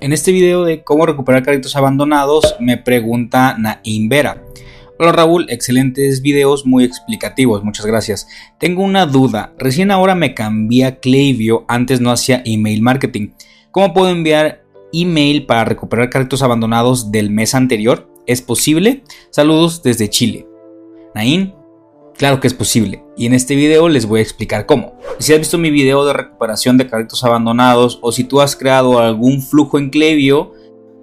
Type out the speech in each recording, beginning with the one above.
En este video de cómo recuperar carritos abandonados me pregunta Naim Vera. Hola Raúl, excelentes videos muy explicativos, muchas gracias. Tengo una duda, recién ahora me cambié a Klaviyo, antes no hacía email marketing. ¿Cómo puedo enviar email para recuperar carritos abandonados del mes anterior? ¿Es posible? Saludos desde Chile. Naim, Claro que es posible, y en este video les voy a explicar cómo. Si has visto mi video de recuperación de carritos abandonados o si tú has creado algún flujo en Klaviyo,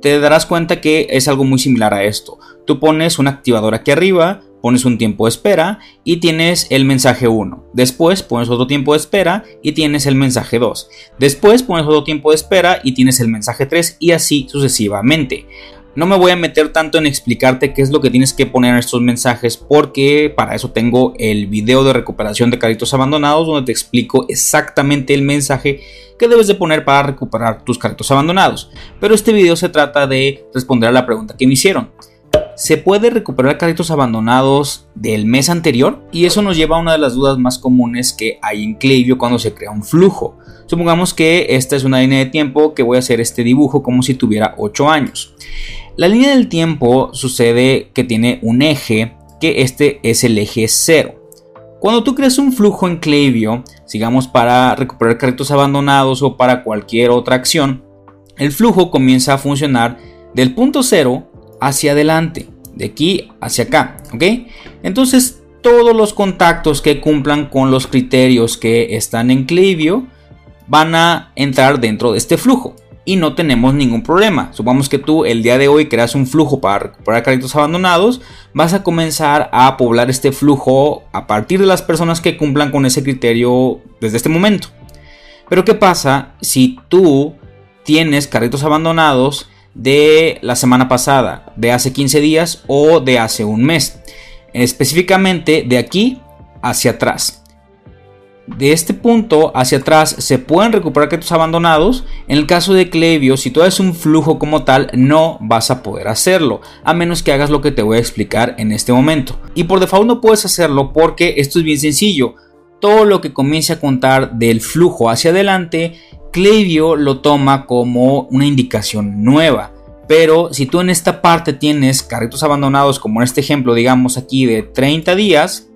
te darás cuenta que es algo muy similar a esto. Tú pones un activador aquí arriba, pones un tiempo de espera y tienes el mensaje 1. Después pones otro tiempo de espera y tienes el mensaje 2. Después pones otro tiempo de espera y tienes el mensaje 3 y así sucesivamente. No me voy a meter tanto en explicarte qué es lo que tienes que poner en estos mensajes porque para eso tengo el video de recuperación de carritos abandonados donde te explico exactamente el mensaje que debes de poner para recuperar tus carritos abandonados. Pero este video se trata de responder a la pregunta que me hicieron. ¿Se puede recuperar carritos abandonados del mes anterior? Y eso nos lleva a una de las dudas más comunes que hay en Klaviyo cuando se crea un flujo. Supongamos que esta es una línea de tiempo que voy a hacer este dibujo como si tuviera 8 años. La línea del tiempo sucede que tiene un eje, que este es el eje 0. Cuando tú creas un flujo en Klaviyo, sigamos para recuperar carritos abandonados o para cualquier otra acción, el flujo comienza a funcionar del punto 0 hacia adelante, de aquí hacia acá, ¿ok? Entonces, todos los contactos que cumplan con los criterios que están en Klaviyo van a entrar dentro de este flujo y no tenemos ningún problema. Supongamos que tú el día de hoy creas un flujo para recuperar créditos abandonados, vas a comenzar a poblar este flujo a partir de las personas que cumplan con ese criterio desde este momento. Pero ¿qué pasa si tú tienes carritos abandonados de la semana pasada, de hace 15 días o de hace un mes? Específicamente de aquí hacia atrás de este punto hacia atrás se pueden recuperar créditos abandonados. En el caso de Clevio, si tú haces un flujo como tal, no vas a poder hacerlo, a menos que hagas lo que te voy a explicar en este momento. Y por default no puedes hacerlo porque esto es bien sencillo. Todo lo que comience a contar del flujo hacia adelante, Clevio lo toma como una indicación nueva. Pero si tú en esta parte tienes carritos abandonados, como en este ejemplo, digamos aquí de 30 días,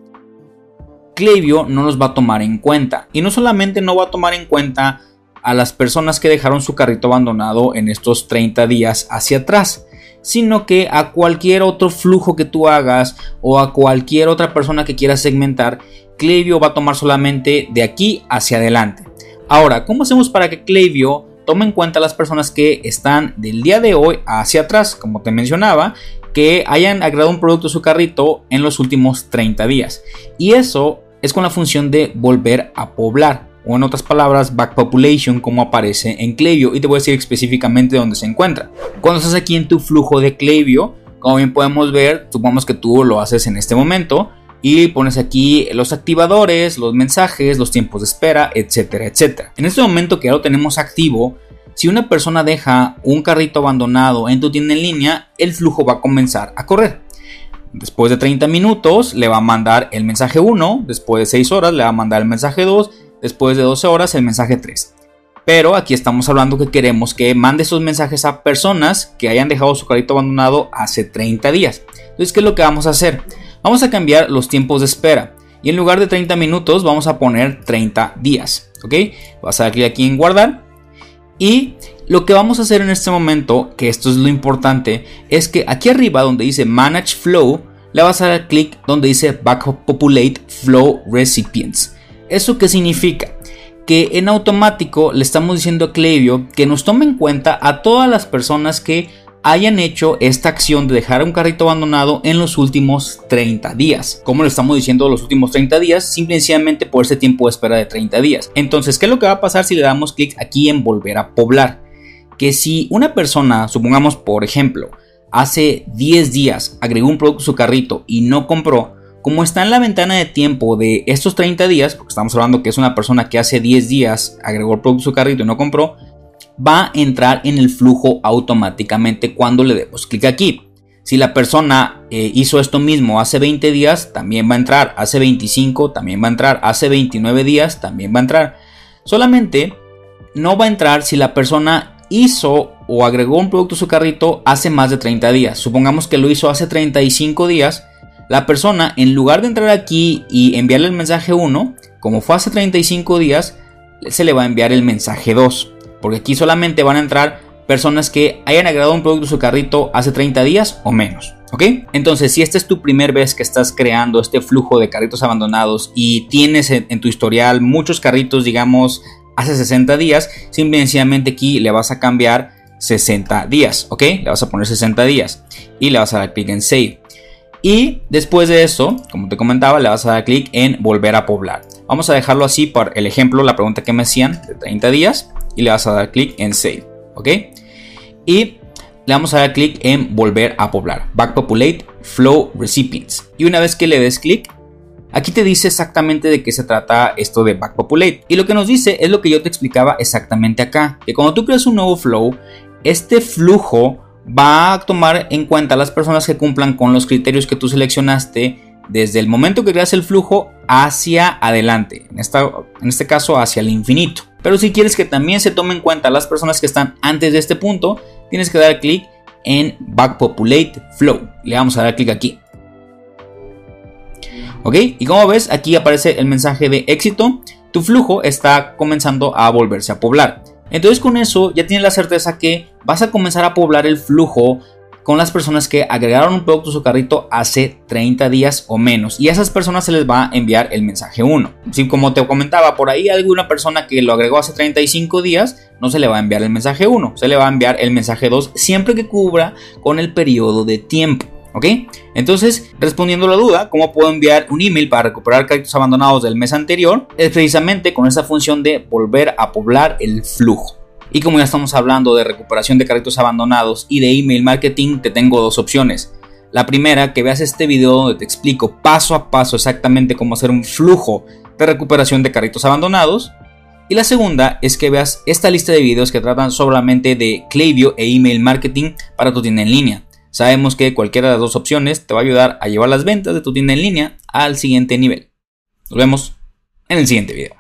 Klaviyo no los va a tomar en cuenta. Y no solamente no va a tomar en cuenta a las personas que dejaron su carrito abandonado en estos 30 días hacia atrás, sino que a cualquier otro flujo que tú hagas o a cualquier otra persona que quieras segmentar, Klaviyo va a tomar solamente de aquí hacia adelante. Ahora, ¿cómo hacemos para que Klaviyo tome en cuenta a las personas que están del día de hoy hacia atrás, como te mencionaba, que hayan agregado un producto a su carrito en los últimos 30 días. Y eso es con la función de volver a poblar. O en otras palabras, back population como aparece en Klaviyo. Y te voy a decir específicamente dónde se encuentra. Cuando estás aquí en tu flujo de Klaviyo, como bien podemos ver, supongamos que tú lo haces en este momento. Y pones aquí los activadores, los mensajes, los tiempos de espera, etcétera, etcétera. En este momento que ya lo tenemos activo, si una persona deja un carrito abandonado en tu tienda en línea, el flujo va a comenzar a correr. Después de 30 minutos le va a mandar el mensaje 1, después de 6 horas le va a mandar el mensaje 2, después de 12 horas el mensaje 3. Pero aquí estamos hablando que queremos que mande esos mensajes a personas que hayan dejado su carrito abandonado hace 30 días. Entonces, ¿qué es lo que vamos a hacer? Vamos a cambiar los tiempos de espera. Y en lugar de 30 minutos vamos a poner 30 días. ¿Ok? Vas a dar clic aquí en guardar y lo que vamos a hacer en este momento, que esto es lo importante, es que aquí arriba donde dice Manage Flow, le vas a dar clic donde dice Backup Populate Flow Recipients. ¿Eso qué significa? Que en automático le estamos diciendo a Klaviyo que nos tome en cuenta a todas las personas que hayan hecho esta acción de dejar un carrito abandonado en los últimos 30 días. Como le estamos diciendo los últimos 30 días, simplemente por ese tiempo de espera de 30 días. Entonces, ¿qué es lo que va a pasar si le damos clic aquí en volver a poblar? Que si una persona, supongamos por ejemplo, hace 10 días agregó un producto a su carrito y no compró, como está en la ventana de tiempo de estos 30 días, porque estamos hablando que es una persona que hace 10 días agregó el producto a su carrito y no compró, va a entrar en el flujo automáticamente cuando le demos clic aquí. Si la persona eh, hizo esto mismo hace 20 días, también va a entrar. Hace 25, también va a entrar. Hace 29 días, también va a entrar. Solamente no va a entrar si la persona hizo o agregó un producto a su carrito hace más de 30 días. Supongamos que lo hizo hace 35 días. La persona, en lugar de entrar aquí y enviarle el mensaje 1, como fue hace 35 días, se le va a enviar el mensaje 2. Porque aquí solamente van a entrar personas que hayan agregado un producto a su carrito hace 30 días o menos. ¿Ok? Entonces, si esta es tu primera vez que estás creando este flujo de carritos abandonados y tienes en, tu historial muchos carritos, digamos, hace 60 días, simplemente aquí le vas a cambiar 60 días, ¿ok? Le vas a poner 60 días y le vas a dar clic en Save. Y después de eso, como te comentaba, le vas a dar clic en Volver a poblar. Vamos a dejarlo así por el ejemplo, la pregunta que me hacían de 30 días y le vas a dar clic en Save, y le vamos a dar clic en volver a poblar. Backpopulate Flow Recipients. Y una vez que le des clic, aquí te dice exactamente de qué se trata esto de Backpopulate. Y lo que nos dice es lo que yo te explicaba exactamente acá. Que cuando tú creas un nuevo flow, este flujo va a tomar en cuenta las personas que cumplan con los criterios que tú seleccionaste desde el momento que creas el flujo hacia adelante. En, esta, en este caso hacia el infinito. Pero si quieres que también se tome en cuenta las personas que están antes de este punto, tienes que dar clic en Backpopulate Flow. Le vamos a dar clic aquí. ¿Ok? Y como ves, aquí aparece el mensaje de éxito. Tu flujo está comenzando a volverse a poblar. Entonces con eso ya tienes la certeza que vas a comenzar a poblar el flujo con las personas que agregaron un producto a su carrito hace 30 días o menos. Y a esas personas se les va a enviar el mensaje 1. Si como te comentaba, por ahí alguna persona que lo agregó hace 35 días, no se le va a enviar el mensaje 1, se le va a enviar el mensaje 2 siempre que cubra con el periodo de tiempo. ¿Ok? Entonces, respondiendo a la duda, ¿cómo puedo enviar un email para recuperar créditos abandonados del mes anterior? Es precisamente con esta función de volver a poblar el flujo. Y como ya estamos hablando de recuperación de carritos abandonados y de email marketing, te tengo dos opciones. La primera, que veas este video donde te explico paso a paso exactamente cómo hacer un flujo de recuperación de carritos abandonados. Y la segunda es que veas esta lista de videos que tratan solamente de Klaviyo e email marketing para tu tienda en línea. Sabemos que cualquiera de las dos opciones te va a ayudar a llevar las ventas de tu tienda en línea al siguiente nivel. Nos vemos en el siguiente video.